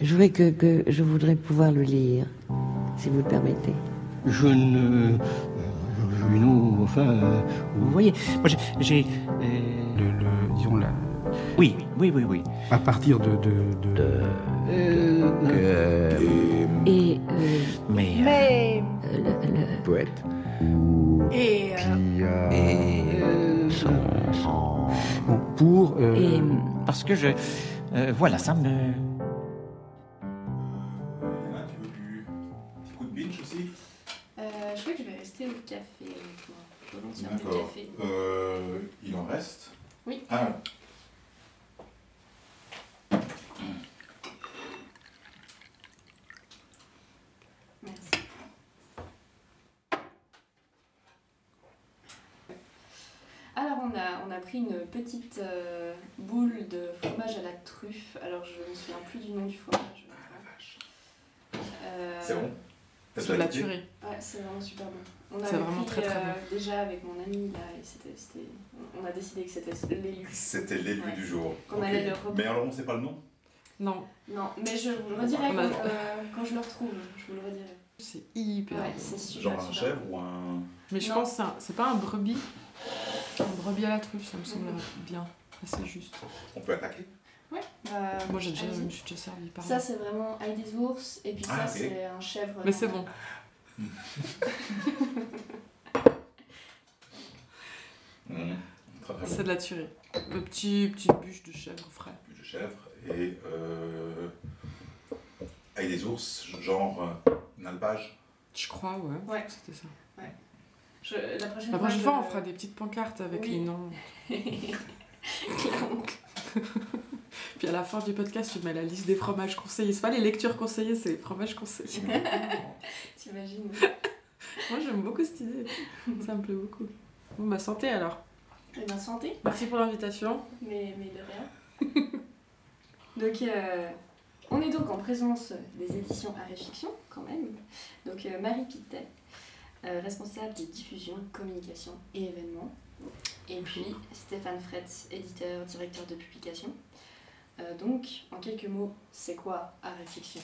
Je voudrais que, que je voudrais pouvoir le lire, si vous le permettez. Je ne. euh, Nous, enfin. euh, vous voyez, moi j'ai. euh, le, le- disons la, Oui, oui, oui, oui. à partir de, de, de- Euh, Et euh, mais. euh, Mais. le- le- poète Et. euh, et. son bon, pour euh, et Parce que je. euh, voilà, ça me. Truffe. Alors je ne me souviens plus du nom du fromage. Euh, C'est bon C'est la tuerie. Ouais, c'est vraiment super bon. On avait vraiment pris, très, très euh, Déjà avec mon ami là, et c'était, c'était- on a décidé que c'était l'élu. C'était l'élu Ouais. du jour. Qu'on allait le reprendre. Mais alors on sait pas le nom Non, Non, mais je vous le redirai quand, a- euh, quand je le retrouve. Je vous le redirai. c'est hyper Ouais, bon. c'est super. Genre un chèvre ou un. Mais je Non. pense que c'est pas un brebis. Un brebis à la truffe, ça me semble bien. Assez juste. On peut attaquer Ouais. Bah, Moi j'ai déjà, je me suis déjà servi par Ça, c'est vraiment ail des ours, et puis Ah, ça, c'est un chèvre. Mais c'est bon. Mmh. C'est de la tuerie. Le petit, petite bûche de chèvre frais. Plus de chèvre et. Euh... Des ours, genre euh, un alpage. Je crois, ouais. Ouais. C'était ça. Je- la prochaine La fois, je- on fera des petites pancartes avec Oui. les noms. Puis à la fin du podcast, tu mets la liste des fromages conseillés. C'est pas les lectures conseillées, c'est les fromages conseillés. T'imagines Moi j'aime beaucoup cette idée. Ça me plaît beaucoup. Bon, bah santé alors. Eh bien, santé, Merci pour l'invitation. mais, mais de rien. donc, euh, on est donc en présence des éditions Arrêt Fiction, quand même. Donc, euh, Marie Pittet, euh, responsable de diffusion, communication et événements. Et puis, Stéphane Fretz, éditeur, directeur de publication. Euh, donc, en quelques mots, c'est quoi Arrêt Fiction?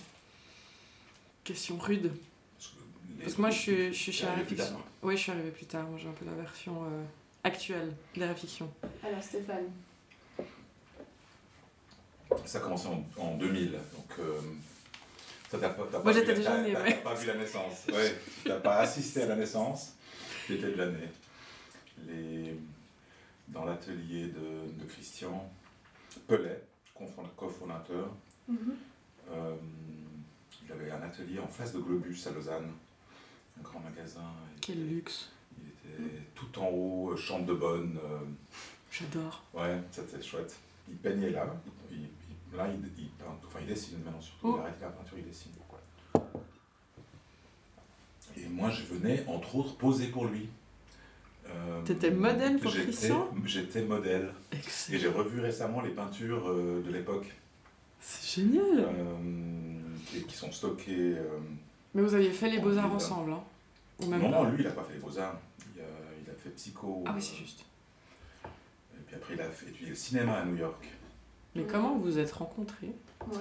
Question rude. Parce que moi je suis, je suis chez T'es Arrêt arrivé plus Fiction. Oui, je suis arrivée plus tard. Moi j'ai un peu la version euh, actuelle d'Arrêt Fiction. Alors, Stéphane, Ça a commencé en, en 2000, donc euh, ça t'as pas, t'as Moi, pas j'étais vu, déjà née, ouais. pas vu la naissance, ouais, t'as pas assisté à la naissance, t'étais déjà né. Les, dans l'atelier de, de Christian Pellet, cofondateur, euh, il avait un atelier en face de Globus à Lausanne, un grand magasin. Il Quel était- luxe. Il était tout en haut, euh, chambre de bonne. euh, J'adore. Ouais, c'était chouette. Il peignait là. Il, il- là, il, il peint, enfin, il dessine maintenant surtout. Oh. Il arrête la peinture, il dessine. Et moi, je venais, entre autres, poser pour lui. Euh, T'étais modèle pour j'étais- Christian J'étais modèle. Et Excellent. j'ai revu récemment les peintures euh, de l'époque C'est génial. euh, qui, qui sont stockées. euh, Mais vous aviez fait les beaux-arts ensemble, hein Ou même non, pas lui, il n'a pas fait les beaux-arts. Il, a- il a fait psycho. Ah oui, euh, c'est juste. Et puis après, il a fait, étudié le cinéma à New York. Mais comment vous vous êtes rencontrés? Ouais,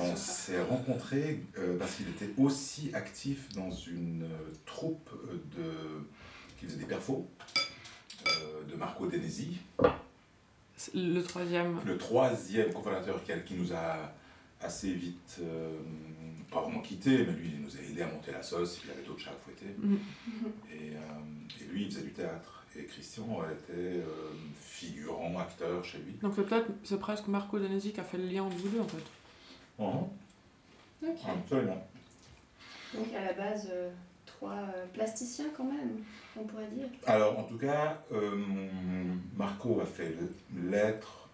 On s'est rencontrés euh, parce qu'il était aussi actif dans une euh, troupe euh, de, qui faisait des perfos euh, de Marco Denesi, Le troisième. le troisième cofondateur qui, qui nous a assez vite, euh, pas vraiment quitté, mais lui il nous a aidé à monter la sauce, il avait d'autres chats à fouetter. Et, euh, et lui il faisait du théâtre. Et Christian était euh, figurant, acteur chez lui. Donc c'est peut-être, c'est presque Marco Danesi qui a fait le lien entre vous deux en fait. Ok. Absolument. Donc, à la base, euh, trois euh, plasticiens quand même, on pourrait dire. Alors, en tout cas, euh, Marco a fait lettres.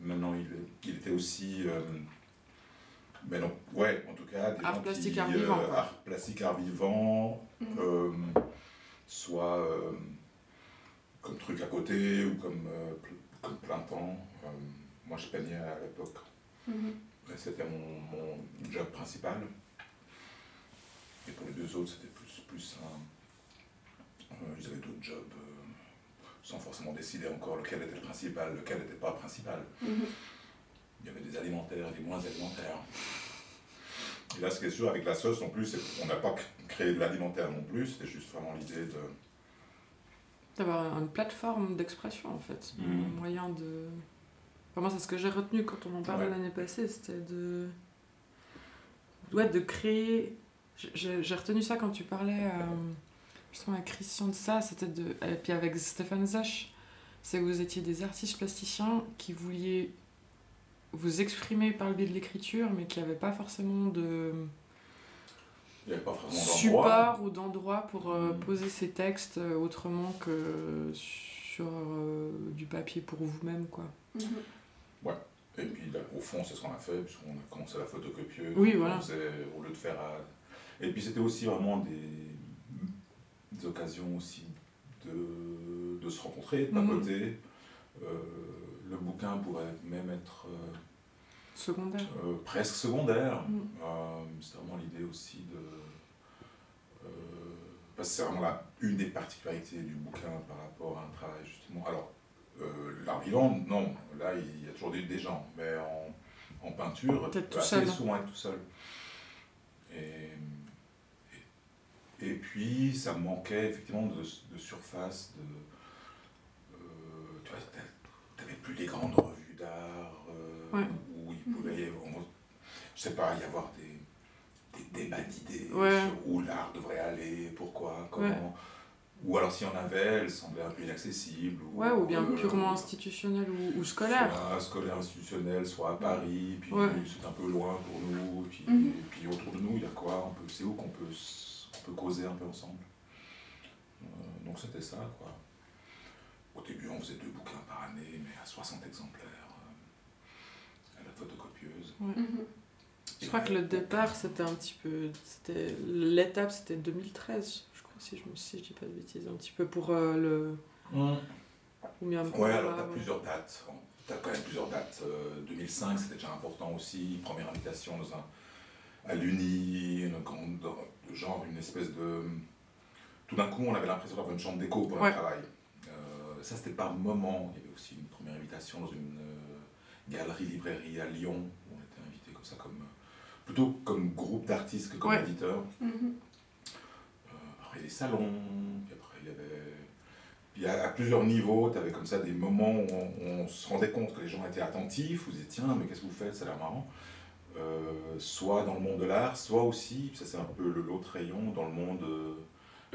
Maintenant, il, il était aussi. euh, mais non, ouais, en tout cas, des Art gens plastique, qui, art vivant, euh, art plastique, art vivant, Mhm. euh, soit euh, comme truc à côté ou comme, euh, comme plein temps. Euh, moi, je peignais à l'époque. Mhm. C'était mon, mon job principal. Et pour les deux autres, c'était plus, plus un. euh, ils avaient d'autres jobs, euh, sans forcément décider encore lequel était le principal, lequel n'était pas principal. Mhm. Il y avait des alimentaires des moins alimentaires. Et là, ce qui est sûr avec la sauce, en plus, c'est qu'on n'a pas cr- créé de l'alimentaire non plus, c'était juste vraiment l'idée de. D'avoir une plateforme d'expression en fait, Mhm. un moyen de. Enfin, moi, c'est ce que j'ai retenu quand on en parlait Ouais. l'année passée, c'était de. Ouais, de créer. J'ai retenu ça quand tu parlais euh, justement avec Christian de ça, c'était de. Et puis avec Stéphane Zach, c'est que vous étiez des artistes plasticiens qui vouliez vous exprimer par le biais de l'écriture, mais qui n'avaient pas forcément de Il avait pas support ou d'endroit pour euh, Mhm. poser ces textes euh, autrement que sur euh, du papier pour vous-même quoi. Mhm. Et puis là, au fond, c'est ce qu'on a fait, puisqu'on a commencé la photocopieuse. Oui, on voilà. faisait, au lieu de faire. à- Et puis c'était aussi vraiment des, des occasions aussi de, de se rencontrer, de Mhm. papoter. Euh, le bouquin pourrait même être euh, Secondaire. euh, presque secondaire. Mhm. C'est vraiment l'idée aussi de. parce que c'est vraiment la, une des particularités du bouquin par rapport à un travail justement. Alors, l'art vivant, non, là il y a toujours des, des gens, mais en, en peinture, Peut-être assez souvent être tout seul. Et, et, puis ça manquait effectivement de, de surface, de. euh, tu vois, t'avais plus les grandes revues d'art euh, Ouais. où il pouvait y avoir, je sais pas, y avoir des, des débats d'idées Ouais. sur où l'art devrait aller, pourquoi, comment. Ou alors s'il y en avait, elles semblaient un peu inaccessibles. Ouais, ou bien euh, purement institutionnel ou, ou scolaire. Soit scolaire institutionnel, soit à Paris, puis c'est un peu loin pour nous, puis, Mhm. et puis autour de nous, il y a quoi on peut, C'est où qu'on peut, causer un peu ensemble. Euh, donc c'était ça, quoi. Au début, on faisait deux bouquins par année, mais à 60 exemplaires, euh, à la photocopieuse. Mhm. Je crois que le départ c'était un petit peu. C'était l'étape c'était 2013, je crois si je me si je dis pas de bêtises, un petit peu pour euh, le. Ou bien. Ouais, alors t'as ouais. plusieurs dates. T'as quand même plusieurs dates. Euh, 2005, c'était déjà important aussi. Première invitation dans un, à l'Uni, une grande, de genre une espèce de. Tout d'un coup, on avait l'impression d'avoir une chambre d'écho pour Ouais. le travail. Euh, ça, c'était par moment. Il y avait aussi une première invitation dans une euh, galerie-librairie à Lyon, où on était invité comme ça, comme, euh, plutôt comme groupe d'artistes que comme Ouais. éditeur. Mhm. Euh, après des salons, puis après il y avait. Puis à, à plusieurs niveaux, tu avais comme ça des moments où on, on se rendait compte que les gens étaient attentifs, vous disiez tiens, mais qu'est-ce que vous faites, ça a l'air marrant. Euh, soit dans le monde de l'art, soit aussi, ça c'est un peu le- l'autre rayon, dans le monde euh,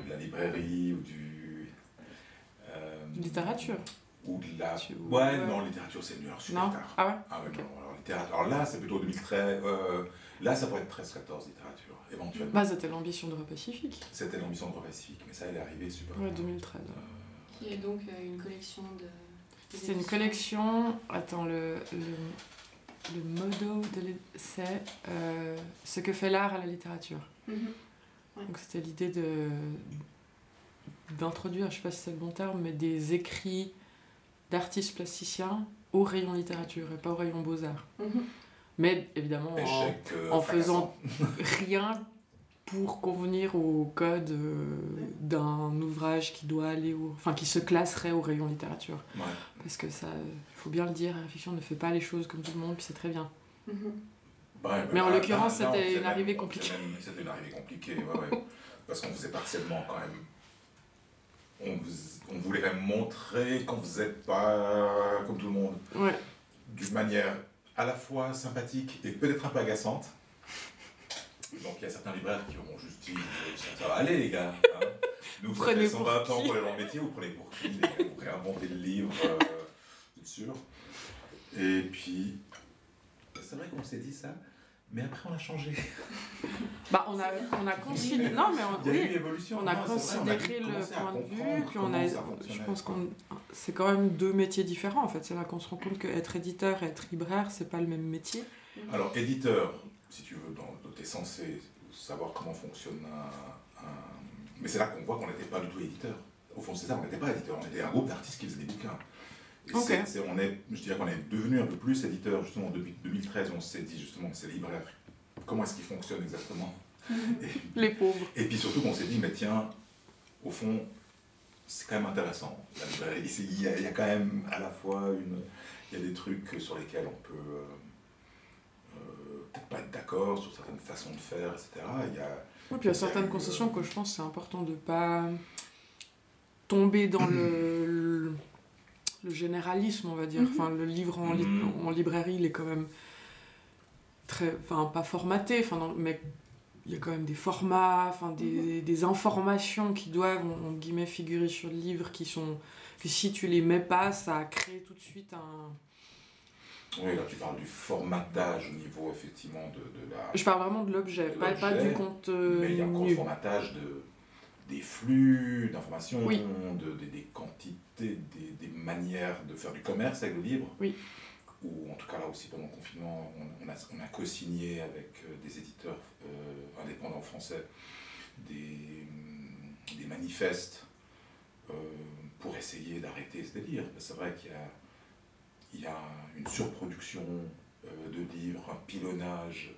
de la librairie ou du. euh, Littérature. Ou de la. Tu- Ouais, ouais. non, littérature c'est alors super Non? tard. Ah ouais? Ah ouais, non, alors, littérature. Alors là, c'est plutôt 2013. euh, là, ça pourrait être 13-14 littérature, éventuellement. Bah c'était l'ambition de Pacifique. C'était l'ambition de Pacifique, mais ça, elle est arrivée super Ouais, tard. 2013. Euh, Qui est donc euh, une collection de. C'est une collection. Attends, le, le, le motto c'est euh, ce que fait l'art à la littérature. Mhm. Donc c'était l'idée de d'introduire, je sais pas si c'est le bon terme, mais des écrits d'artistes plasticiens au rayon littérature et pas au rayon beaux-arts. Mhm. Mais évidemment en, euh, en faisant rien pour convenir au code euh, d'un ouvrage qui doit aller au, enfin qui se classerait au rayon littérature. Ouais. Parce que ça, il faut bien le dire, la fiction ne fait pas les choses comme tout le monde, puis c'est très bien. Mhm. Mais en là- l'occurrence, c'était une même- arrivée compliquée. C'était une arrivée compliquée, ouais, ouais. Parce qu'on faisait partiellement quand même. On, voulait même montrer qu'on faisait pas comme tout le monde. Ouais. D'une manière à la fois sympathique et peut-être un peu agaçante. Donc il y a certains libraires qui auront juste dit euh, ça, ça va aller les gars. hein. Nous, Prenez fait pour 120 ans qui qu'on est dans le métier, vous prenez pour qui les gars Vous réinventez le livre, euh, c'est sûr. Et puis, c'est vrai qu'on s'est dit ça, mais après on a changé. Bah, on a, on a considéré. Non, mais on, Il y a eu oui, une évolution. on a non, c'est vrai, on a considéré le point de vue, puis on a. Je pense qu'on. C'est quand même deux métiers différents en fait. C'est là qu'on se rend compte qu'être éditeur et être libraire, c'est pas le même métier. Alors, éditeur, si tu veux, tu es censé savoir comment fonctionne un. un- Mais c'est là qu'on voit qu'on n'était pas du tout éditeur. Au fond, c'est ça, on n'était pas éditeur, on était un groupe d'artistes qui faisaient des bouquins. Et Ok. c'est- c'est- on est, je dirais qu'on est devenu un peu plus éditeur, justement, depuis 2013, on s'est dit justement c'est libraire. Comment est-ce qu'il fonctionne exactement? Et, Les pauvres. et puis surtout qu'on s'est dit, mais tiens, au fond, c'est quand même intéressant. Il y, a, il y a quand même à la fois une. Il y a des trucs sur lesquels on peut. euh, pas être d'accord sur certaines façons de faire, etc. Il y a, Oui, puis il y a certaines concessions euh, que je pense que c'est important de pas tomber dans le, le, le généralisme, on va dire. Mhm. Enfin, le livre en, li- Mhm. en librairie, il est quand même très, enfin, pas formaté, enfin, mais il y a quand même des formats, enfin, des, des informations qui doivent, en guillemets, figurer sur le livre, qui sont, que si tu les mets pas, ça crée tout de suite un... oui, là tu parles du formatage au niveau effectivement de, de la. Je parle vraiment de l'objet, pas, pas du contenu. Mais il y a encore le formatage de, des flux d'informations, Oui. de, des- des quantités, des, des manières de faire du commerce avec le livre. Oui. Ou en tout cas là aussi pendant le confinement, on, on a, on a co-signé avec euh, des éditeurs euh, indépendants français des, des manifestes euh, pour essayer d'arrêter ce délire. C'est vrai qu'il y a, il y a une surproduction euh, de livres, un pilonnage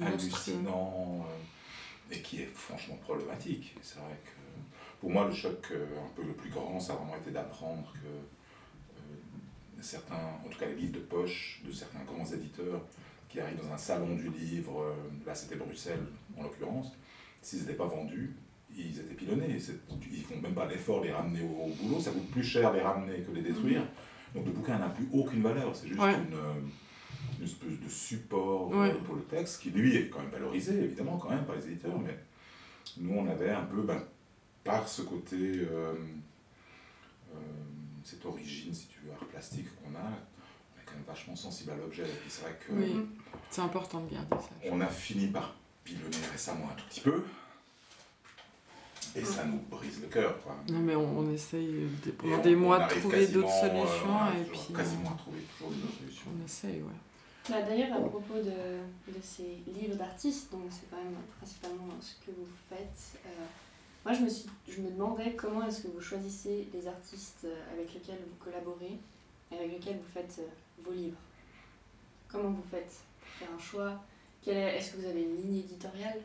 hallucinant euh, et qui est franchement problématique. C'est vrai que pour moi, le choc euh, un peu le plus grand, ça a vraiment été d'apprendre que euh, certains, en tout cas les livres de poche de certains grands éditeurs qui arrivent dans un salon du livre, euh, là c'était Bruxelles en l'occurrence, s'ils n'étaient pas vendus, ils étaient pilonnés. Ils font même pas l'effort de les ramener au, au boulot, ça coûte plus cher les ramener que les détruire. Donc le bouquin n'a plus aucune valeur, c'est juste Ouais. une, euh, une espèce de support Ouais. pour le texte qui lui est quand même valorisé évidemment quand même par les éditeurs, mais nous on avait un peu, ben, par ce côté, euh, euh, cette origine si tu veux, art plastique qu'on a, on est quand même vachement sensible à l'objet. Et c'est vrai que Oui, c'est important de garder ça. on a fini par pilonner récemment un tout petit peu. Et ça nous brise le cœur, quoi. Non, mais on, on essaye de- pendant des on mois de trouver d'autres euh, solutions on et puis quasiment à trouver toujours des autres solutions. on essaye, ouais. Bah, D'ailleurs, à propos de, de ces livres d'artistes, donc c'est quand même principalement ce que vous faites, euh, moi je me, suis, je me demandais comment est-ce que vous choisissez les artistes euh, avec lesquels vous collaborez et avec lesquels vous faites vos livres. Comment vous faites pour faire un choix? Est- Est-ce que vous avez une ligne éditoriale?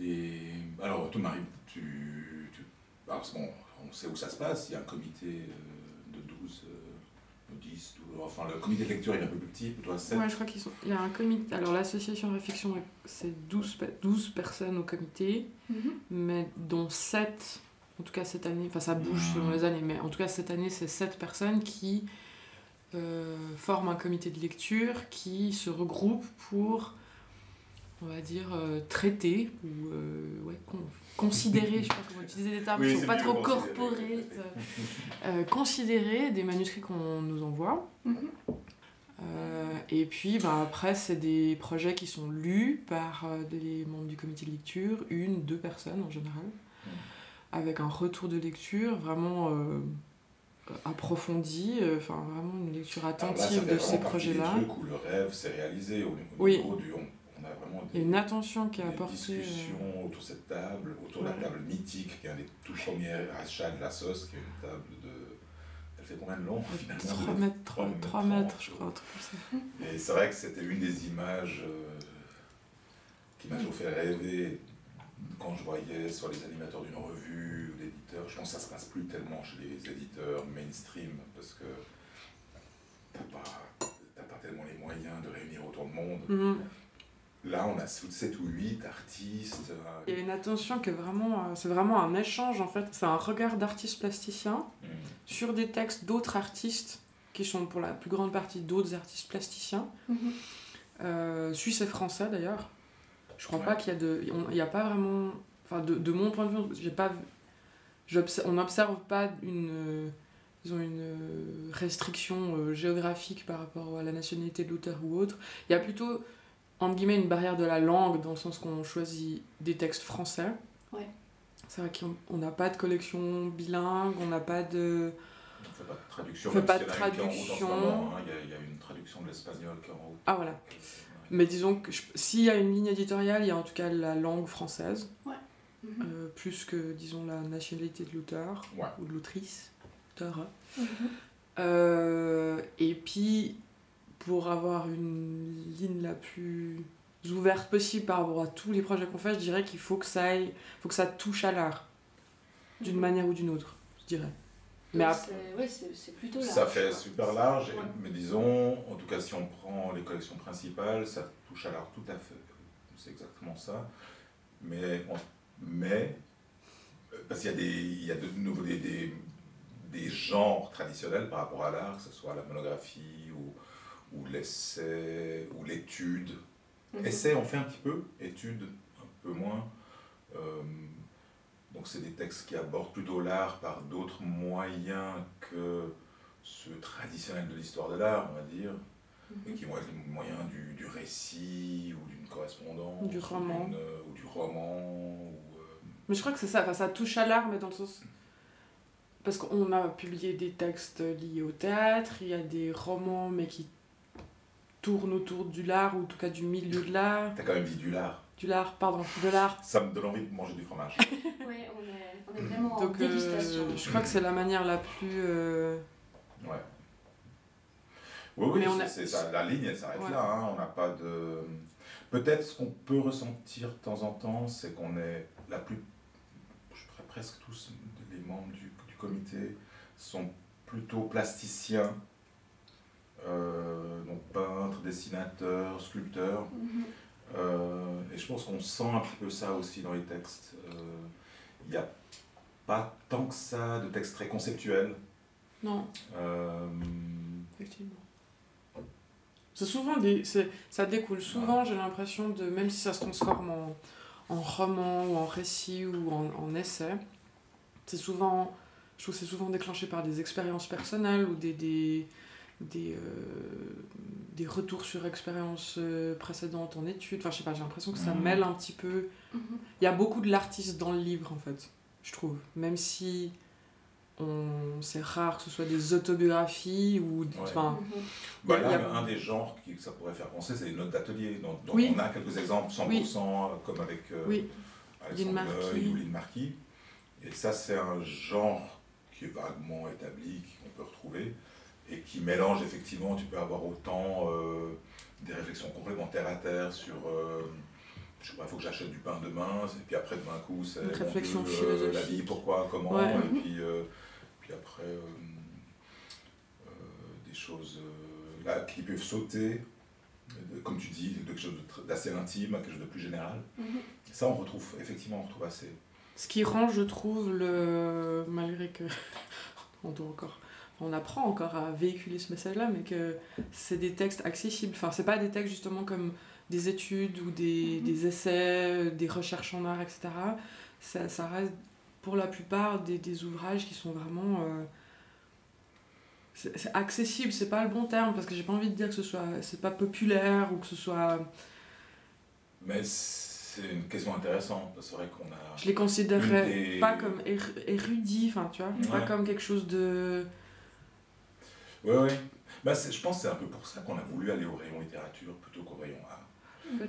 Les... Alors, toi, Marie, tu, tu... Alors, bon, on sait où ça se passe. Il y a un comité euh, de 12, euh, ou 10, 12, enfin, le comité de lecture il est un peu plus petit, plutôt 7. Ouais, je crois qu'ils sont. Il y a un comité. Alors, l'association Réflexion, c'est 12, pe- 12 personnes au comité, mais dont 7, en tout cas cette année, enfin ça bouge selon les années, mais en tout cas cette année, c'est 7 personnes qui euh, forment un comité de lecture qui se regroupent pour, on va dire, euh, traiter ou euh, ouais, con- considérer, je sais pas comment utiliser des termes Oui, qui sont c'est pas trop corporate, euh, considérer des manuscrits qu'on nous envoie. Mhm. Euh, et puis bah, après, c'est des projets qui sont lus par euh, des membres du comité de lecture, une, deux personnes en général, avec un retour de lecture vraiment euh, approfondi, euh, enfin vraiment une lecture là, attentive de ces projets-là. Des trucs où le rêve s'est réalisé au, au Oui. niveau du. On a vraiment Il y a une attention qui est apportée. euh, discussions autour de cette table, autour de la table mythique, qui est un des tout premiers achats de la sauce, qui est une table de. Elle fait combien de long euh, finalement 3 mètres, 3, mètres 3 trente, mètres, je crois, un truc comme ça. Et c'est vrai que c'était une des images euh, qui m'a toujours fait rêver quand je voyais soit les animateurs d'une revue ou l'éditeur. Je pense que ça se passe plus tellement chez les éditeurs mainstream parce que t'as pas, pas tellement les moyens de réunir autant de monde. Mhm. Là, on a 7 ou 8 artistes. euh, Il y a une attention qui est vraiment. euh, c'est vraiment un échange en fait. C'est un regard d'artiste plasticien hmm. sur des textes d'autres artistes qui sont pour la plus grande partie d'autres artistes plasticiens, euh, suisses et français d'ailleurs. Je crois Ouais. pas qu'il y a de, on- il n'y a pas vraiment, enfin de, de mon point de vue, j'ai pas, on n'observe pas une, disons une restriction géographique par rapport à la nationalité de l'auteur ou autre. Il y a plutôt entre guillemets une barrière de la langue dans le sens qu'on choisit des textes français. Ouais. C'est vrai qu'on on n'a pas de collection bilingue, on n'a pas de On fait pas de traduction. On fait pas de traduction. hein. Il y, a- il y a une traduction de l'espagnol qui est en route. ah voilà. Mais disons que s'il y a une ligne éditoriale, il y a en tout cas la langue française, Mhm. euh, plus que, disons, la nationalité de l'auteur Ouais. ou de l'autrice. auteur. Euh, et puis, pour avoir une ligne la plus ouverte possible par rapport à tous les projets qu'on fait, je dirais qu'il faut que ça aille, faut que ça touche à l'art, d'une Mhm. manière ou d'une autre, je dirais. Mais Donc, ap- c'est- ouais, c'est c'est plutôt. Ça fait super large, et- Ouais. mais disons, en tout cas si on prend les collections principales, ça touche à l'art tout à fait. C'est exactement ça. Mais, on- mais parce qu'il y a, des, il y a de nouveau des, des, des genres traditionnels par rapport à l'art, que ce soit la monographie ou, ou l'essai ou l'étude. Mhm. Essai, on fait un petit peu, étude, un peu moins. Euh, donc, c'est des textes qui abordent plutôt l'art par d'autres moyens que ceux traditionnels de l'histoire de l'art, on va dire, et Mhm. qui vont être les moyens du, du récit ou d'une correspondance, Du roman. euh, ou du roman. Ou, euh, Mais je crois que c'est ça, enfin, ça touche à l'art, mais dans le sens. Parce qu'on a publié des textes liés au théâtre, il y a des romans, mais qui tournent autour du l'art, ou en tout cas du milieu de l'art. T'as quand même dit du lard. Du l'art, pardon, de l'art. Ça me donne envie de manger du fromage. Ouais, on est, on est vraiment en euh, dégustation. je crois que c'est la manière la plus. euh, Ouais. Oui, oui, Mais on a- ça. La ligne, elle s'arrête Ouais. là. hein. On n'a pas de. Peut-être ce qu'on peut ressentir de temps en temps, c'est qu'on est la plus. Je dirais presque tous les membres du, du comité sont plutôt plasticiens, euh, donc peintres, dessinateurs, sculpteurs. Mhm. Euh, et je pense qu'on sent un petit peu ça aussi dans les textes. Euh, Il n'y a pas tant que ça de textes très conceptuels. Non, Euh, effectivement. C'est souvent des. Ça découle souvent, j'ai l'impression, de. Même si ça se transforme en, en roman ou en récit ou en, en essai, c'est souvent. Je trouve que c'est souvent déclenché par des expériences personnelles ou des. des des, euh, des retours sur expériences euh, précédentes en études. Enfin, je sais pas, j'ai l'impression que ça Mhm. mêle un petit peu. Mhm. Il y a beaucoup de l'artiste dans le livre, en fait, je trouve. Même si on... c'est rare que ce soit des autobiographies ou... Ouais. Enfin, Mhm. Bah là, a- un des genres qui, que ça pourrait faire penser, c'est les notes d'atelier. Oui. on a quelques exemples 100%, euh, comme avec euh, Oui. Alexandre Lynn Marquis. Neuil ou Lynn Marquis. Et ça, c'est un genre qui est vaguement établi, qu'on peut retrouver, et qui mélange effectivement, tu peux avoir autant euh, des réflexions complètement terre à terre sur. euh, je sais pas, il faut que j'achète du pain demain, et puis après, d'un coup, c'est réflexion Dieu, euh, la vie, pourquoi, comment, Ouais. et puis, euh, puis après, euh, euh, des choses là, qui peuvent sauter, comme tu dis, de quelque chose d'assez intime à quelque chose de plus général. Mhm. Ça, on retrouve, effectivement, on retrouve assez. ce qui rend, je trouve, le... malgré que on doit encore... On apprend encore à véhiculer ce message-là, mais que c'est des textes accessibles. Enfin, c'est pas des textes justement comme des études ou des, Mhm. des essais, des recherches en art, etc. Ça, ça reste pour la plupart des, des ouvrages qui sont vraiment... euh, c'est accessible, c'est pas le bon terme, parce que j'ai pas envie de dire que ce soit... C'est pas populaire ou que ce soit... Mais c'est une question intéressante, parce que c'est vrai qu'on a. Je les considérerais des- pas comme ér- érudits, enfin, tu vois, pas comme quelque chose de... Ouais, ouais. Bah, je pense que c'est un peu pour ça qu'on a voulu aller au rayon littérature plutôt qu'au rayon art.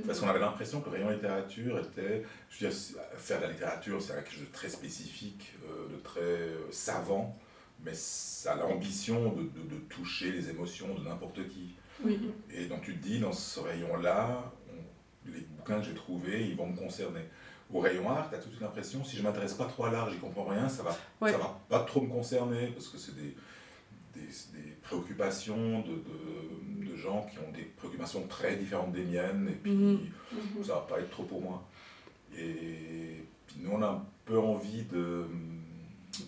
Parce qu'on avait l'impression que le rayon littérature était. Je veux dire, faire de la littérature, c'est quelque chose de très spécifique, euh, de très euh, savant, mais ça a l'ambition de, de- de toucher les émotions de n'importe qui. Oui. Et donc tu te dis, dans ce rayon-là, on- les bouquins que j'ai trouvés, ils vont me concerner. Au rayon art, tu as toute l'impression, si je m'intéresse pas trop à l'art, j'y comprends rien, ça va, Ouais. ça va pas trop me concerner, parce que c'est des, des, des préoccupations de, de, de gens qui ont des préoccupations très différentes des miennes, et puis Mhm. Mhm. ça va pas être trop pour moi. Et puis nous, on a un peu envie de,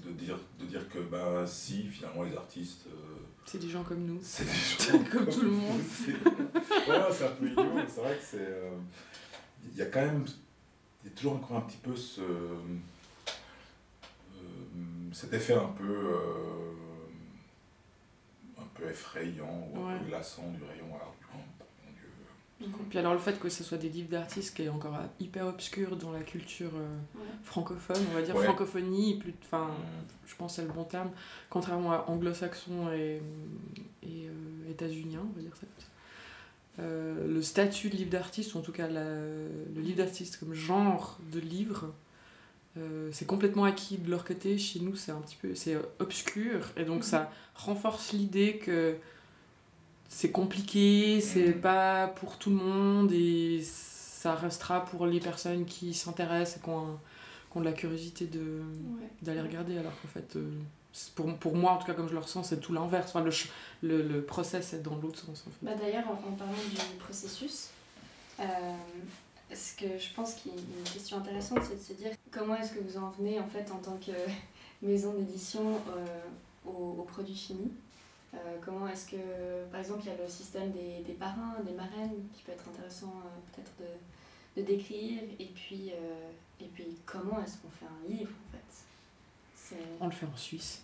de, dire, de dire que, ben si, finalement, les artistes... euh, C'est des gens comme nous. c'est des gens Comme tout le monde. C'est ouais, un peu idiot, mais c'est vrai que c'est. euh, Il y a quand même. Il y a toujours encore un petit peu ce. euh, cet effet un peu. Euh, peu effrayant ou un Ouais. peu glaçant du rayon art. Oh, mon Dieu. Mhm. Puis alors le fait que ce soit des livres d'artistes qui est encore euh, hyper obscur dans la culture euh, Ouais. francophone, on va dire Ouais. francophonie, plus, enfin, Mm. je pense que c'est le bon terme, contrairement à anglo-saxon et, et euh, états-unien, on va dire ça comme ça. Euh, le statut de livre d'artiste, ou en tout cas la- le livre d'artiste comme genre de livre, euh, c'est complètement acquis de leur côté. Chez nous, c'est un petit peu c'est euh, obscur, et donc Mhm. ça renforce l'idée que c'est compliqué, c'est Mhm. pas pour tout le monde, et ça restera pour les personnes qui s'intéressent et qui ont, un- qui ont de la curiosité de Ouais. d'aller regarder alors qu'en fait euh, pour, pour moi, en tout cas, comme je le ressens, c'est tout l'inverse. Enfin, le, le, le process est dans l'autre sens, en fait. Bah, D'ailleurs, en, en parlant du processus, euh, ce que je pense qu'il y une question intéressante, c'est de se dire comment est-ce que vous en venez en fait en tant que maison d'édition euh, au, au produit fini. Euh, Comment est-ce que, par exemple, il y a le système des, parrains, des marraines, qui peut être intéressant euh, peut-être de, décrire, et puis, euh, et puis comment est-ce qu'on fait un livre en fait? On le fait en Suisse.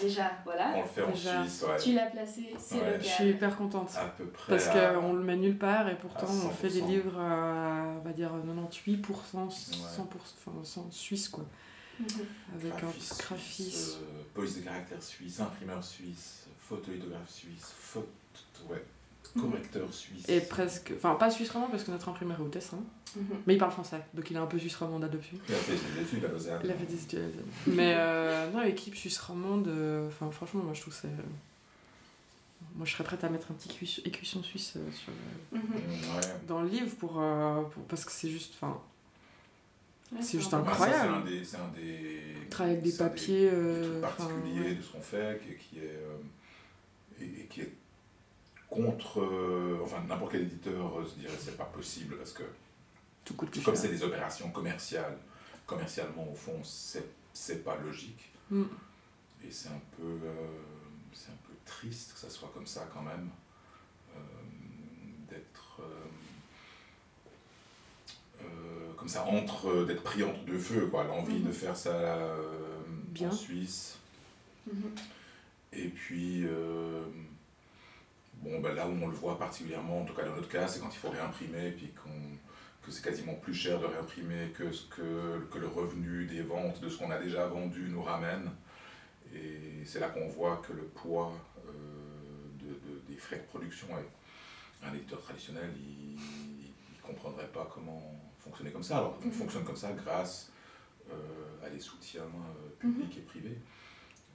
Déjà, voilà, On le fait en. Suisse, ouais. tu l'as placé, c'est Ouais. local. Je suis hyper contente. À peu près. Parce à- qu'on le met nulle part et pourtant on fait des 100%. livres à, on va dire, 98% 100%, enfin, 100 suisse, quoi. Mhm. Avec un graphiste. euh, police de caractère suisse, imprimeur suisse, photoïdographe suisse, photo, ouais, correcteur suisse. Et presque, enfin pas suisse romand parce que notre imprimeur est au Tessin, Mhm. mais il parle français, donc il est un peu suisse romand d'adoption. Il a fait des études à Lausanne. Il a fait des études. à Lausanne. Mais euh, non, équipe suisse romande, euh, enfin franchement, moi je trouve c'est. Moi je serais prête à mettre un petit cuis- écusson suisse euh, sur. Mm, ouais. dans le livre pour, euh, pour- parce que c'est juste. Enfin, Ouais, C'est juste Bah, incroyable. C'est un des, c'est un des, travailler avec des c'est un papiers. des euh, trucs enfin, particuliers ouais. de ce qu'on fait, qui, qui est, euh, et, et qui est contre, euh, enfin n'importe quel éditeur euh, se dirait c'est pas possible parce que Tout coûte plus comme c'est des opérations commerciales, commercialement au fond c'est c'est pas logique Mm. et c'est un peu euh, c'est un peu triste que ça soit comme ça quand même euh, d'être euh, euh, comme ça entre d'être pris entre deux feux quoi l'envie de faire ça euh, Bien. en Suisse Mhm. et puis, ben là où on le voit particulièrement, en tout cas dans notre cas, c'est quand il faut réimprimer, puis qu'on, que c'est quasiment plus cher de réimprimer que, ce que, que le revenu des ventes de ce qu'on a déjà vendu nous ramène. Et c'est là qu'on voit que le poids euh, de, de- des frais de production, est- un éditeur traditionnel, il ne comprendrait pas comment fonctionner comme ça. Alors on Mhm. fonctionne comme ça grâce euh, à des soutiens euh, publics et privés.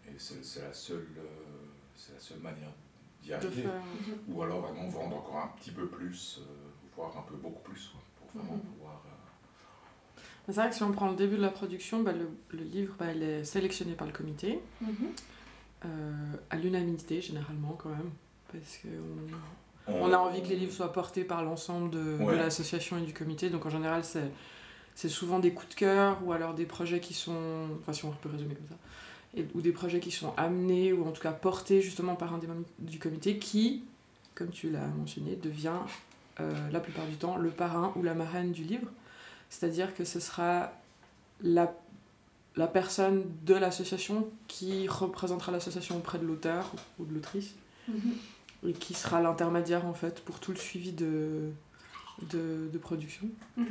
Et c'est la, seule, la seule manière d'y arriver. Ou alors vraiment vendre encore un petit peu plus, euh, voire un peu beaucoup plus, quoi, pour vraiment Mhm. pouvoir... euh, C'est vrai que si on prend le début de la production, bah, le, le livre bah, il est sélectionné par le comité, Mhm. euh, à l'unanimité généralement quand même, parce qu'on on a envie que les livres soient portés par l'ensemble de, de l'association et du comité, donc en général c'est, c'est souvent des coups de cœur ou alors des projets qui sont, enfin si on peut résumer comme ça, et- ou des projets qui sont amenés ou en tout cas portés justement par un des membres du comité qui, comme tu l'as mentionné, devient euh, la plupart du temps le parrain ou la marraine du livre. C'est-à-dire que ce sera la, la personne de l'association qui représentera l'association auprès de l'auteur ou de l'autrice Mhm. et qui sera l'intermédiaire en fait pour tout le suivi de, de, de production. Mhm.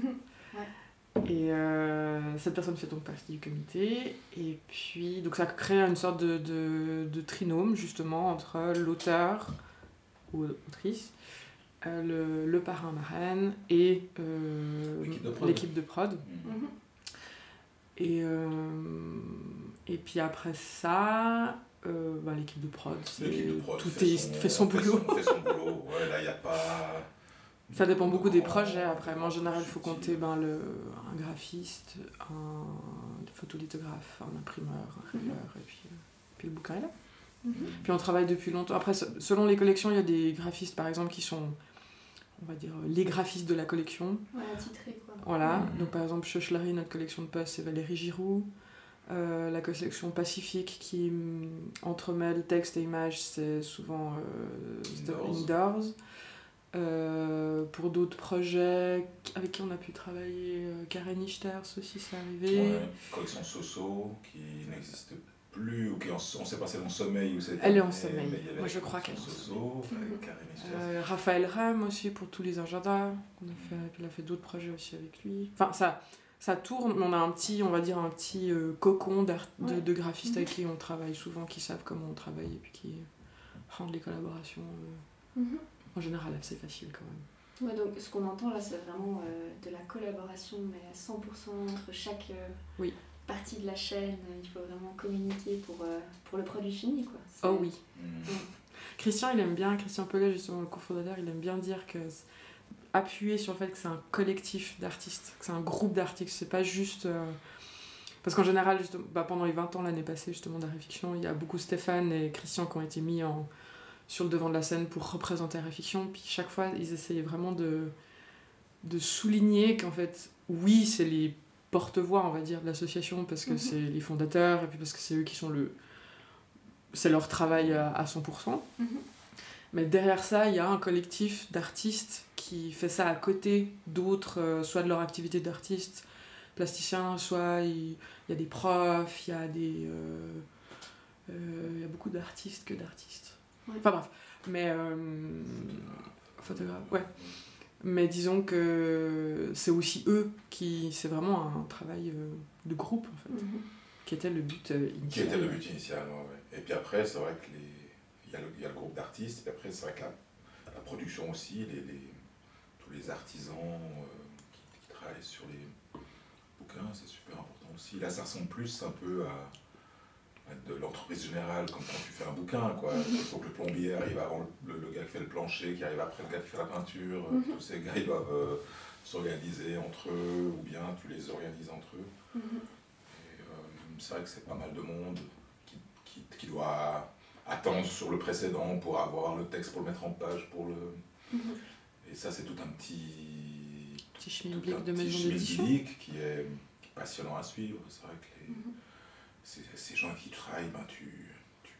Et euh, cette personne fait donc partie du comité. Et puis, donc ça crée une sorte de, de, de trinôme justement entre l'auteur ou l'autrice, euh, le, le parrain marraine et euh, L'équipe de prod. l'équipe de prod. Mhm. Et, euh, et puis après ça, euh, bah, l'équipe de prod, c'est- L'équipe de prod tout fait est, son, fait son boulot. fait son boulot. Ouais, là, il n'y a pas... Ça dépend beaucoup des projets après. Mais en général, il faut compter ben, le, un graphiste, un photolithographe, un imprimeur, un rayeur, et puis, euh, puis le bouquin est là. Mhm. Puis on travaille depuis longtemps. Après, se- selon les collections, il y a des graphistes par exemple qui sont, on va dire, les graphistes de la collection. Ouais, attitré quoi. Voilà. Mhm. Donc par exemple, Chauchelary, notre collection de posts, c'est Valérie Giroux. Euh, la collection Pacifique qui hum, entremêle texte et image, c'est souvent euh, Sterling Doors. Euh, pour d'autres projets avec qui on a pu travailler, euh, Karen Ichters aussi, c'est arrivé. Ouais, collection Soso, qui n'existe plus, ou qui en, on sait pas si elle est en sommeil ou c'est Elle est en sommeil. mais il y avait Moi, je crois qu'elle est en Soso, sommeil. avec Karen Echters. Euh, Raphaël Ram aussi pour tous les agendas. On a fait, puis il a fait d'autres projets aussi avec lui. Enfin, ça, ça tourne, mais on a un petit, on va dire, un petit euh, cocon de, Ouais. de graphistes Mhm. avec qui on travaille souvent, qui savent comment on travaille et puis qui rendent les collaborations euh, Mhm. En général assez faciles quand même. Ouais, donc ce qu'on entend là, c'est vraiment euh, de la collaboration, mais à 100% entre chaque euh, Oui. partie de la chaîne. Il faut vraiment communiquer pour, euh, pour le produit fini. Quoi. Oh oui. Mhm. Christian, il aime bien, Christian Pellet, justement, le cofondateur, il aime bien dire que c'est- appuyer sur le fait que c'est un collectif d'artistes, que c'est un groupe d'artistes, c'est pas juste euh, Parce qu'en général, justement, bah, pendant les 20 ans l'année passée, justement, d'Aréfiction, il y a beaucoup Stéphane et Christian qui ont été mis en, sur le devant de la scène pour représenter Aréfiction. Puis chaque fois, ils essayaient vraiment de, de souligner qu'en fait, oui, c'est les porte-voix, on va dire, de l'association, parce que Mhm. c'est les fondateurs, et puis parce que c'est eux qui sont le. C'est leur travail à, à 100%. Mhm. Mais derrière ça, il y a un collectif d'artistes qui fait ça à côté d'autres, euh, soit de leur activité d'artiste plasticien, soit il, il y a des profs, il y a des. euh, euh, il y a beaucoup d'artistes que d'artistes. Ouais. Enfin bref. Mais. euh, photographe, ouais. Mais disons que c'est aussi eux qui. C'est vraiment un travail euh, de groupe, en fait, Mhm. qui était le but euh, Qui initial. était le but initial, ouais. Et puis après, c'est vrai que les... il, y a le, il y a le groupe d'artistes, et puis après, c'est vrai que la, la production aussi, les, les- tous les artisans euh, qui, qui travaillent sur les bouquins, c'est super important aussi. Là, ça ressemble plus un peu à de l'entreprise générale, comme quand tu fais un bouquin, quoi. Il faut que le plombier arrive avant le, le gars qui fait le plancher, qui arrive après le gars qui fait la peinture. Mhm. Tous ces gars, ils doivent euh, s'organiser entre eux, ou bien tu les organises entre eux. Mhm. Et, euh, c'est vrai que c'est pas mal de monde qui, qui, qui doit attendre sur le précédent pour avoir le texte pour le mettre en page. Pour le... Mhm. Et ça, c'est tout un petit. Petit tout un de petit maison qui est passionnant à suivre. C'est vrai que les- Mhm. Ces, ces gens qui travaillent, ben, tu, tu,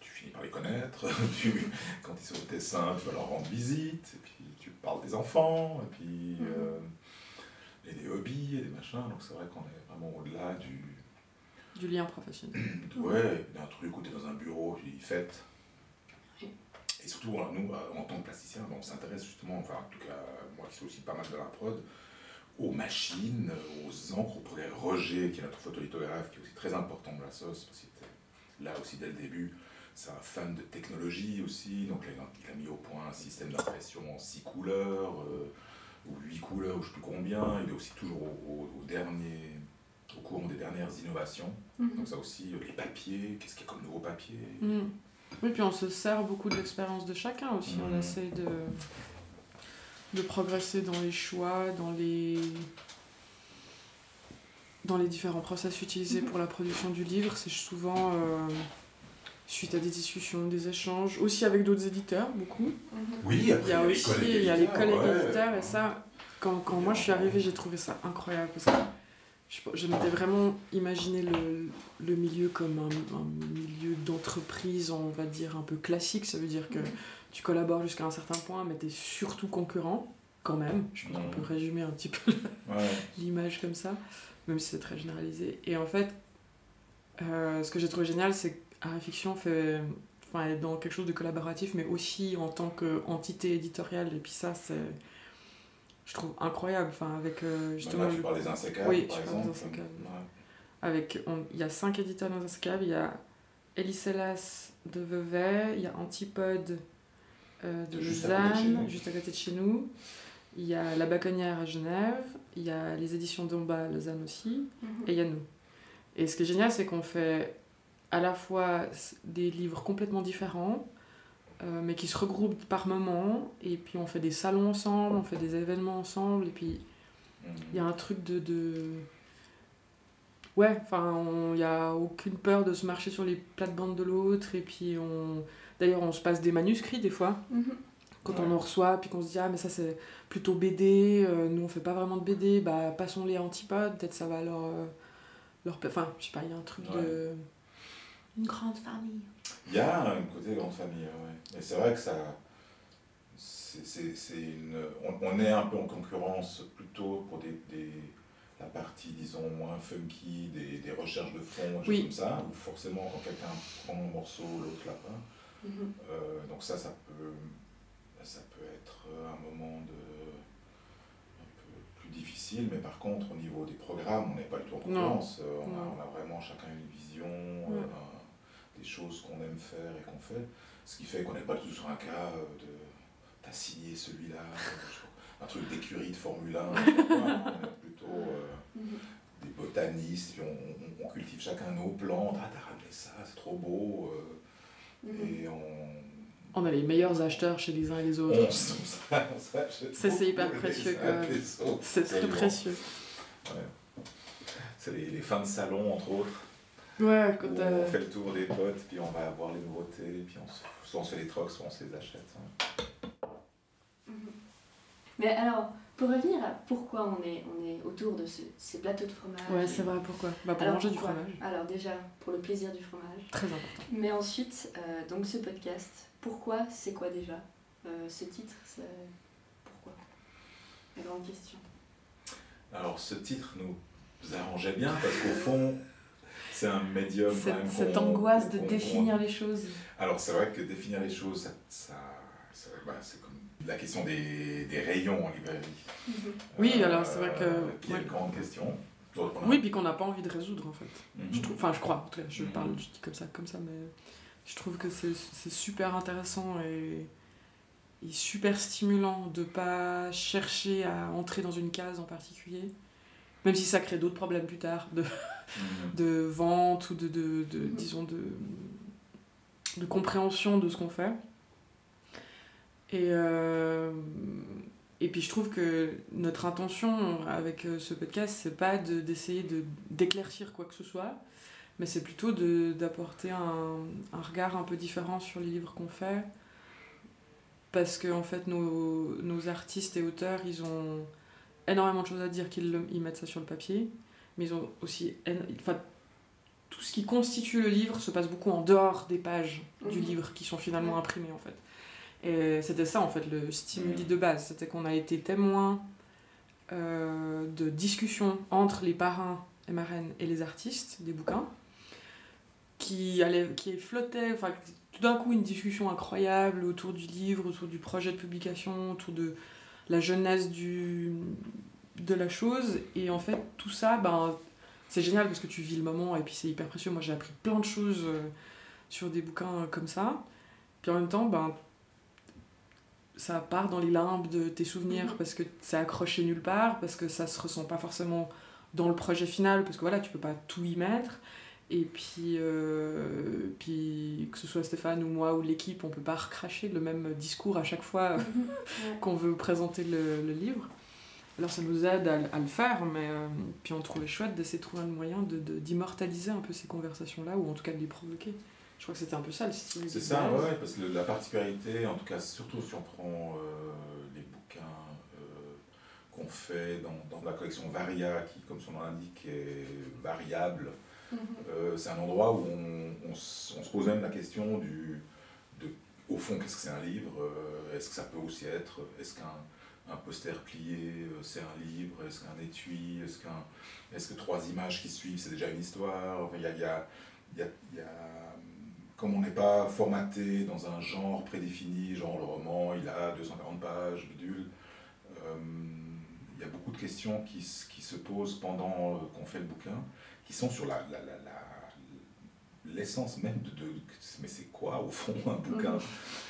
tu finis par les connaître. tu, quand ils sont au dessin, tu vas leur rendre visite. Et puis tu parles des enfants. Et puis. Mhm. euh, et des hobbies et des machins. Donc c'est vrai qu'on est vraiment au-delà du. Du lien professionnel. Ouais, d'un truc où tu es dans un bureau, puis fête. Oui. Et surtout, hein, nous, euh, en tant que plasticien, ben, on s'intéresse justement, enfin, en tout cas, moi qui suis aussi pas mal de la prod, aux machines, aux encres, au projet Roger, qui est notre photolithographe, qui est aussi très important de la sauce, parce qu'il était là aussi dès le début. C'est un fan de technologie aussi, donc là, il a- mis au point un système d'impression en six couleurs, euh, ou huit couleurs, ou je sais plus combien. Il est aussi toujours au, au- au dernier, au courant des dernières innovations. Mhm. Donc ça aussi, euh, les papiers, qu'est-ce qu'il y a comme nouveau papier Mm. Oui, puis on se sert beaucoup de l'expérience de chacun aussi. On Mhm. essaye de, de progresser dans les choix, dans les, dans les différents process utilisés pour la production du livre. C'est souvent euh, suite à des discussions, des échanges, aussi avec d'autres éditeurs, beaucoup. Mhm. Oui, Il y a aussi il y a les collègues éditeurs, et ça, quand, quand moi je suis arrivée, j'ai trouvé ça incroyable parce que je, je m'étais vraiment imaginé le, le milieu comme un, un milieu d'entreprise, on va dire, un peu classique. Ça veut dire que tu collabores jusqu'à un certain point, mais tu es surtout concurrent, quand même. Je pense qu'on peut résumer un petit peu Ouais. l'image comme ça, même si c'est très généralisé. Et en fait, euh, ce que j'ai trouvé génial, c'est qu'Arifiction fait, enfin, est dans quelque chose de collaboratif, mais aussi en tant qu'entité éditoriale. Et puis ça, c'est, je trouve incroyable. Enfin, avec euh, justement, Là, tu le- parles des insécables, Oui, par je parle des exemple. insécables. Ouais. avec, il y a cinq éditeurs dans Inscab. Il y a Eliselas de Vevey, il y a Antipode euh, de Juste Lausanne, juste à côté de chez nous. Il y a La Baconnière à Genève, il y a les éditions d'Omba à Lausanne aussi, Mhm. et il y a nous. Et ce qui est génial, c'est qu'on fait à la fois des livres complètement différents, euh, mais qui se regroupent par moments, et puis on fait des salons ensemble, on fait des événements ensemble, et puis il y a un truc de. de... Ouais, enfin, il n'y a aucune peur de se marcher sur les plates-bandes de l'autre, et puis on. D'ailleurs, on se passe des manuscrits des fois, Mhm. quand Ouais. on en reçoit, puis qu'on se dit, ah, mais ça c'est plutôt BD, euh, nous on fait pas vraiment de BD, bah passons-les à Antipode, peut-être ça va leur. euh, leur... Enfin, je sais pas, il y a un truc de. Une grande famille. Il y a un côté grande famille, ouais. Et c'est vrai que ça. C'est, c'est, c'est une, on, on est un peu en concurrence plutôt pour des, des, la partie, disons, moins funky, des, des recherches de fond, des Oui. choses comme ça, où forcément, quand quelqu'un prend un morceau, l'autre l'a pas. Euh, donc ça, ça peut, ça peut être un moment de un peu plus difficile, mais par contre, au niveau des programmes, on n'est pas du tout en concurrence. Euh, On, a, on a vraiment chacun une vision, Ouais. euh, des choses qu'on aime faire et qu'on fait. Ce qui fait qu'on n'est pas du tout sur un cas de t'as signé celui-là, un truc d'écurie de Formule 1. on est plutôt euh, Mhm. des botanistes, on, on- on cultive chacun nos plantes. Ah, t'as ramené ça, c'est trop beau. euh, Mhm. et on, On a les meilleurs acheteurs chez les uns et les autres. on, Ça, c'est hyper précieux, C'est très précieux. C'est c'est les, les fins de salon, entre autres. Ouais, quand on fait le tour des potes, puis on va voir les nouveautés, puis on, se- soit on se fait les trocs, soit on se les achète. hein. Mais alors, pour revenir à pourquoi on est, on est autour de ce- ces plateaux de fromage. Ouais, c'est vrai, pourquoi? Bah pour Alors, manger pourquoi? du fromage. Alors déjà, pour le plaisir du fromage. Très important. Mais ensuite, euh, donc ce podcast, pourquoi c'est quoi déjà? Euh, Ce titre, c'est pourquoi? La grande question. Alors ce titre nous arrangeait bien parce qu'au fond, c'est un médium Cette, angoisse de définir les choses. Alors c'est vrai que définir les choses, ça, ça- c'est bah, c'est comme la question des, des rayons en librairie. Oui, alors, c'est vrai que- Euh, Qui est ouais. une grande question. Donc, on a- Oui, puis qu'on n'a pas envie de résoudre en fait. Mhm. Je trouve, enfin, je crois, en tout cas, je Mhm. parle, je dis comme ça, comme ça, mais je trouve que c'est super intéressant et, et super stimulant de pas chercher à entrer dans une case en particulier, même si ça crée d'autres problèmes plus tard de, Mhm. de vente ou de, de, de- Mhm. disons, de, de compréhension de ce qu'on fait. Et, euh, et puis je trouve que notre intention avec euh, ce podcast, c'est pas de- d'essayer de, d'éclaircir quoi que ce soit, mais c'est plutôt d'apporter un, un regard un peu différent sur les livres qu'on fait. Parce que en fait, nos, nos artistes et auteurs, ils ont énormément de choses à dire qu'ils ils mettent ça sur le papier, mais ils ont aussi. Enfin, tout ce qui constitue le livre se passe beaucoup en dehors des pages du Mhm. livre qui sont finalement imprimées en fait. Et c'était ça en fait le stimuli de base, c'était qu'on a été témoin euh, de discussions entre les parrains et marraines et les artistes des bouquins qui, allaient, qui flottaient, enfin tout d'un coup une discussion incroyable autour du livre, autour du projet de publication, autour de la jeunesse du, de la chose. Et en fait tout ça, ben, c'est génial parce que tu vis le moment et puis c'est hyper précieux. Moi j'ai appris plein de choses euh, sur des bouquins comme ça. Puis en même temps, ben, ça part dans les limbes de tes souvenirs Mhm. parce que c'est accroché nulle part, parce que ça se ressent pas forcément dans le projet final, parce que voilà, tu peux pas tout y mettre. Et puis, euh, puis que ce soit Stéphane ou moi ou l'équipe, on peut pas recracher le même discours à chaque fois qu'on veut présenter le, le livre. Alors ça nous aide à, à le faire, mais euh, puis on trouvait chouette d'essayer de trouver un moyen de, de- d'immortaliser un peu ces conversations-là, ou en tout cas de les provoquer. Je crois que c'était un peu ça le style. C'est ça, ouais, ouais, parce que la particularité, en tout cas, surtout si on prend euh, les bouquins euh, qu'on fait dans, dans la collection Varia, qui, comme son nom l'indique, est variable, Mhm. euh, c'est un endroit où on, on se pose même la question du, de, au fond, qu'est-ce que c'est un livre Est-ce que ça peut aussi être, est-ce qu'un un poster plié, c'est un livre Est-ce qu'un étui Est-ce qu'un, est-ce que trois images qui suivent, c'est déjà une histoire Enfin, y a, il y a- il y a- il y a- comme on n'est pas formaté dans un genre prédéfini, genre le roman, il a 240 pages, bidule, euh, il y a beaucoup de questions qui, se posent pendant euh, qu'on fait le bouquin, qui sont sur la, la- la- la- l'essence même de, de- mais c'est quoi au fond un bouquin?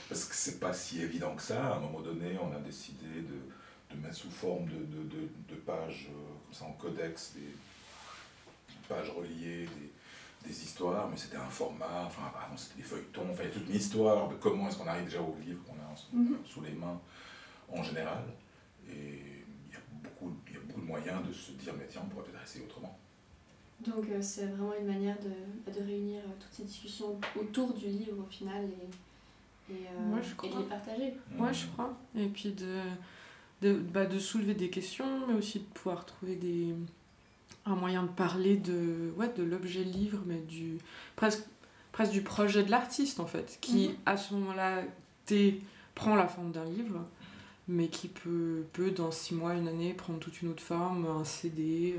Parce que c'est pas si évident que ça. À un moment donné, on a décidé de, de mettre sous forme de, de- de- de pages, euh, comme ça en codex, des pages reliées, des, des histoires, mais c'était un format, enfin avant c'était des feuilletons, enfin il y a toute une histoire de comment est-ce qu'on arrive déjà au livre qu'on a en- Mhm. sous les mains en général. Et il y, a beaucoup, il y a beaucoup de moyens de se dire, mais tiens, on pourrait peut-être essayer autrement. Donc euh, c'est vraiment une manière de, de réunir euh, toutes ces discussions autour du livre au final et, et, euh, Moi, je et de les partager. Ouais, je crois. Et puis de, de, bah, de soulever des questions, mais aussi de pouvoir trouver des, un moyen de parler de, ouais, de l'objet livre, mais du, presque, presque du projet de l'artiste, en fait, qui, Mhm. à ce moment-là, prend la forme d'un livre, mais qui peut, peut, dans six mois, une année, prendre toute une autre forme, un CD,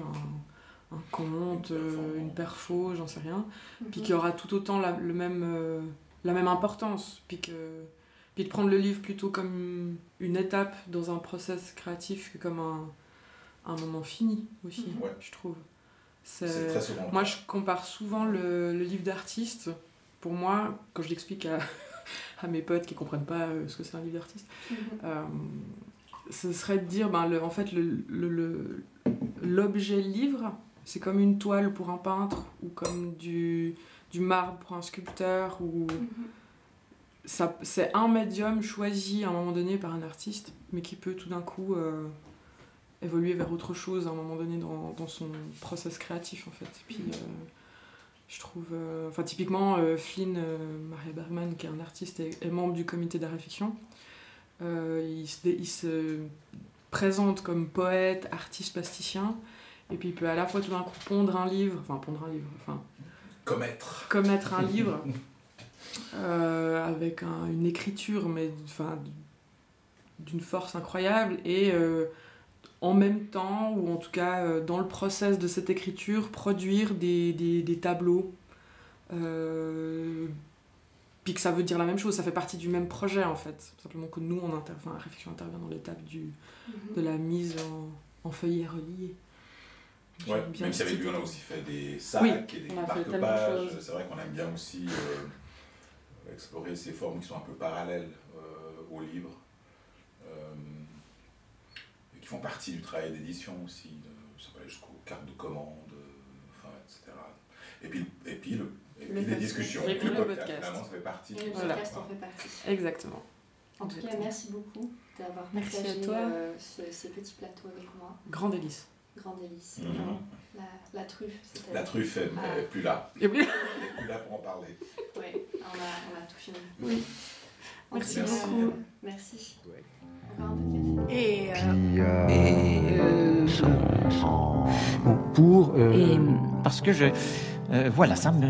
un, un conte, Une euh, perfo. une perfo, j'en sais rien puis Mhm. qui aura tout autant la, le même, euh, la même importance, puis, que, puis de prendre le livre plutôt comme une étape dans un process créatif que comme un, un moment fini aussi, Mhm. Ouais. je trouve. C'est C'est- très souvent. Moi, je compare souvent le, le livre d'artiste. Pour moi, quand je l'explique à, à mes potes qui comprennent pas euh, ce que c'est un livre d'artiste, Mhm. euh, ce serait de dire, ben, le, en fait, le- le- le- l'objet livre, c'est comme une toile pour un peintre ou comme du, du marbre pour un sculpteur. Ou ça, c'est un médium choisi à un moment donné par un artiste, mais qui peut tout d'un coup euh, évoluer vers autre chose à un moment donné dans, dans son process créatif en fait. Et puis euh, je trouve, euh, enfin typiquement euh, Flynn, euh, Maria Bergman qui est un artiste et, et membre du comité d'art et fiction, euh, il, se, dé- il se présente comme poète, artiste, plasticien. Et puis il peut à la fois tout d'un coup pondre un livre, enfin pondre un livre, enfin Commettre. commettre un livre euh, avec un- une écriture, mais enfin, d'une force incroyable, et euh, en même temps, ou en tout cas euh, dans le process de cette écriture, produire des, des, des tableaux. Euh, puis que ça veut dire la même chose, ça fait partie du même projet en fait. Simplement que nous, on intervient, enfin, Réflexion intervient dans l'étape du, de la mise en, en feuillet relié. Ouais, même si avec lui on a aussi fait des sacs Oui, et des marque-pages. C'est vrai qu'on aime bien aussi euh, explorer ces formes qui sont un peu parallèles euh, au livre qui font partie du travail d'édition aussi. Jusqu'aux cartes de commande, enfin, etc. Et puis, et puis, le, et Le puis les discussions. Et puis le podcast. Finalement, ça fait partie Et le Voilà. podcast en fait partie. Exactement. En tout cas, merci beaucoup d'avoir partagé toi. euh, ce- ces petits plateaux avec moi. Grand délice. Grand délice. Mhm. vraiment. La, la truffe, c'était. La truffe est Ah. est plus là. Oui. Elle est plus là pour en parler. Ouais, on a, on a tout fini. Oui. Merci beaucoup. euh, merci. Et euh, euh, en- Bon, pour. euh, Et parce que je. euh, voilà, ça me.